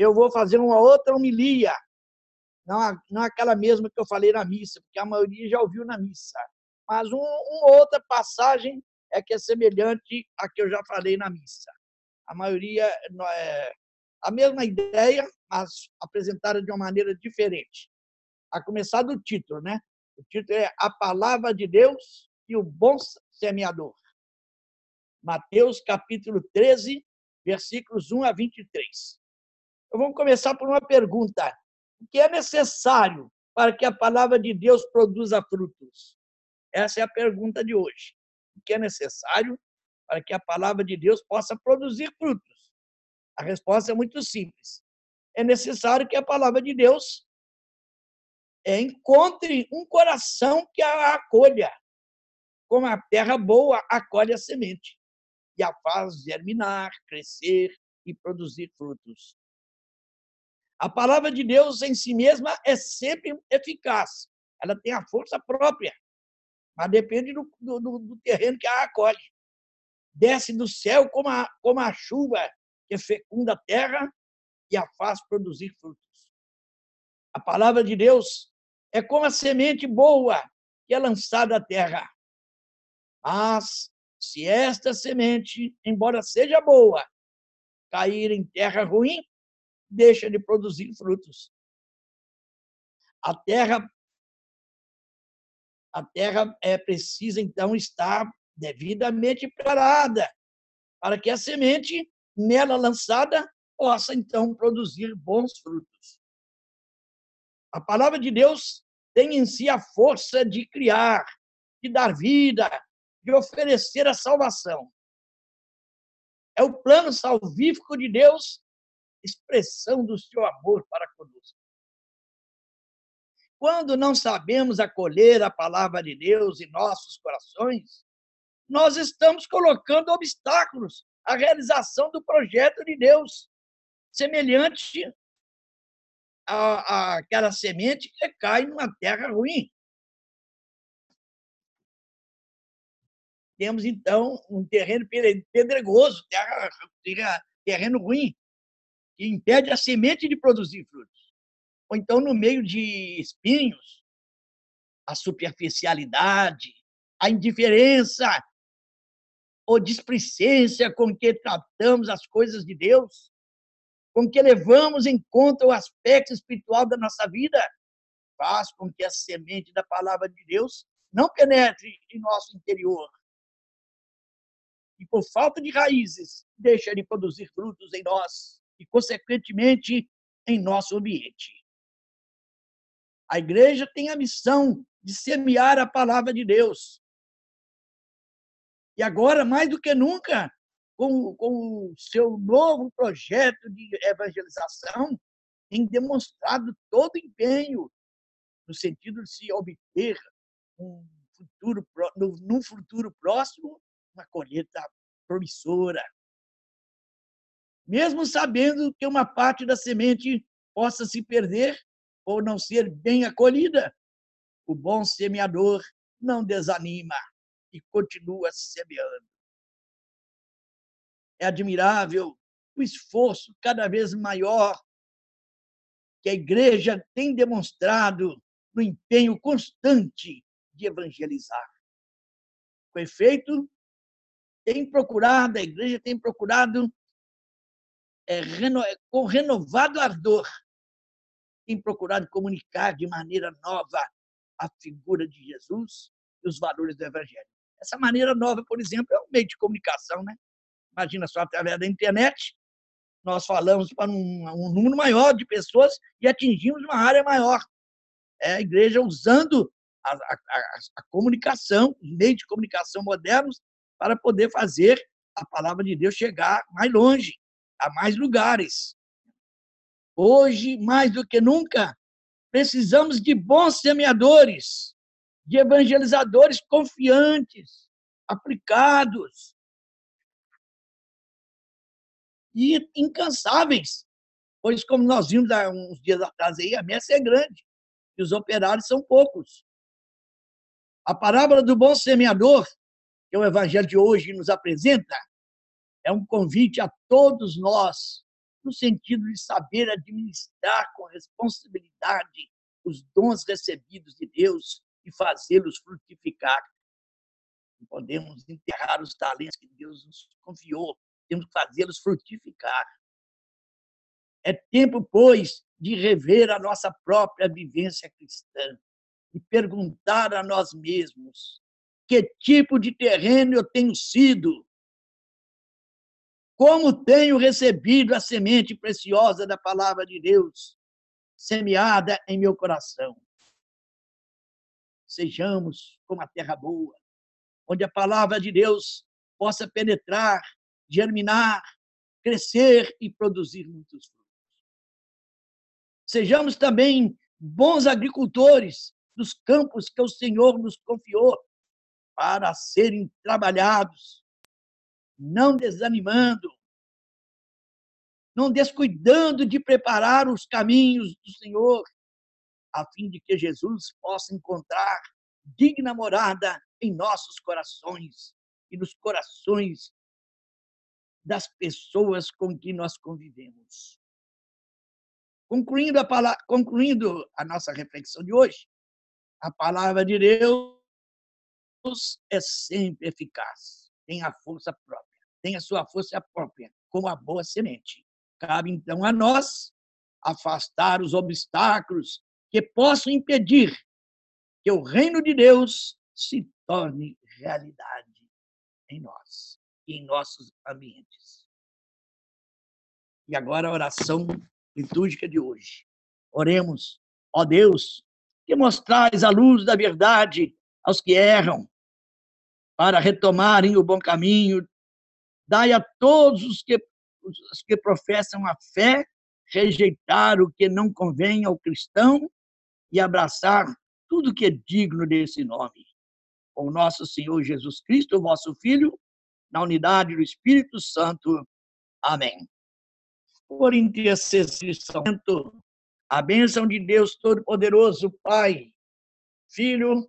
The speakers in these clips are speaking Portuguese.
eu vou fazer uma outra homilia, não, não aquela mesma que eu falei na missa, porque a maioria já ouviu na missa, mas um, uma outra passagem é que é semelhante à que eu já falei na missa. A maioria é a mesma ideia, mas apresentada de uma maneira diferente. A começar do título, né? O título é A Palavra de Deus e o Bom Semeador. Mateus capítulo 13, versículos 1 a 23. Vamos começar por uma pergunta. O que é necessário para que a palavra de Deus produza frutos? Essa é a pergunta de hoje. O que é necessário para que a palavra de Deus possa produzir frutos? A resposta é muito simples. É necessário que a palavra de Deus é, encontre um coração que a acolha, como a terra boa acolhe a semente e a faz germinar, crescer e produzir frutos. A palavra de Deus em si mesma é sempre eficaz. Ela tem a força própria, mas depende do, do, do terreno que a acolhe. Desce do céu como a, como a chuva que fecunda a terra e a faz produzir frutos. A palavra de Deus é como a semente boa que é lançada à terra. Mas, se esta semente, embora seja boa, cair em terra ruim, deixa de produzir frutos. A terra a terra é precisa então estar devidamente preparada para que a semente nela lançada possa então produzir bons frutos. A palavra de Deus tem em si a força de criar, de dar vida, de oferecer a salvação. É o plano salvífico de Deus expressão do seu amor para conosco. Quando não sabemos acolher a palavra de Deus em nossos corações, nós estamos colocando obstáculos à realização do projeto de Deus, semelhante à, àquela semente que cai numa terra ruim. Temos, então, um terreno pedregoso, terra, terreno ruim que impede a semente de produzir frutos. Ou então, no meio de espinhos, a superficialidade, a indiferença ou displicência com que tratamos as coisas de Deus, com que levamos em conta o aspecto espiritual da nossa vida, faz com que a semente da palavra de Deus não penetre em nosso interior. E por falta de raízes, deixa de produzir frutos em nós e, consequentemente, em nosso ambiente. A igreja tem a missão de semear a palavra de Deus. E agora, mais do que nunca, com, com o seu novo projeto de evangelização, tem demonstrado todo empenho no sentido de se obter um futuro, num futuro próximo, uma colheita promissora, mesmo sabendo que uma parte da semente possa se perder ou não ser bem acolhida, o bom semeador não desanima e continua semeando. É admirável o esforço cada vez maior que a igreja tem demonstrado no empenho constante de evangelizar. Com efeito, tem procurado, a igreja tem procurado é, reno, com renovado ardor, tem procurado comunicar de maneira nova a figura de Jesus e os valores do Evangelho. Essa maneira nova, por exemplo, é um meio de comunicação, né? Imagina só, através da internet, nós falamos para um, um número maior de pessoas e atingimos uma área maior. É a igreja usando a, a, a, a comunicação, os meios de comunicação modernos, para poder fazer a palavra de Deus chegar mais longe a mais lugares. Hoje, mais do que nunca, precisamos de bons semeadores, de evangelizadores confiantes, aplicados e incansáveis. Pois, como nós vimos há uns dias atrás aí, a messa é grande e os operários são poucos. A parábola do bom semeador, que o evangelho de hoje nos apresenta, é um convite a todos nós no sentido de saber administrar com responsabilidade os dons recebidos de Deus e fazê-los frutificar. Não podemos enterrar os talentos que Deus nos confiou, temos que fazê-los frutificar. É tempo, pois, de rever a nossa própria vivência cristã e perguntar a nós mesmos que tipo de terreno eu tenho sido, como tenho recebido a semente preciosa da palavra de Deus semeada em meu coração. Sejamos como a terra boa, onde a palavra de Deus possa penetrar, germinar, crescer e produzir muitos frutos. Sejamos também bons agricultores dos campos que o Senhor nos confiou para serem trabalhados, não desanimando, não descuidando de preparar os caminhos do Senhor, a fim de que Jesus possa encontrar digna morada em nossos corações e nos corações das pessoas com que nós convivemos. Concluindo a, palavra, concluindo a nossa reflexão de hoje, a palavra de Deus é sempre eficaz, tem a força própria, tem a sua força própria, como a boa semente. Cabe então a nós afastar os obstáculos que possam impedir que o reino de Deus se torne realidade em nós e em nossos ambientes. E agora a oração litúrgica de hoje. Oremos, ó Deus, que mostrais a luz da verdade aos que erram, para retomarem o bom caminho. Dai a todos os que, os que professam a fé rejeitar o que não convém ao cristão e abraçar tudo que é digno desse nome. Com nosso Senhor Jesus Cristo, vosso Filho, na unidade do Espírito Santo. Amém por intercessão, a bênção de Deus Todo-Poderoso, Pai, Filho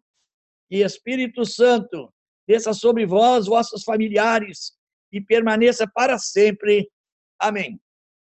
e Espírito Santo, desça sobre vós, vossos familiares, e permaneça para sempre. Amém.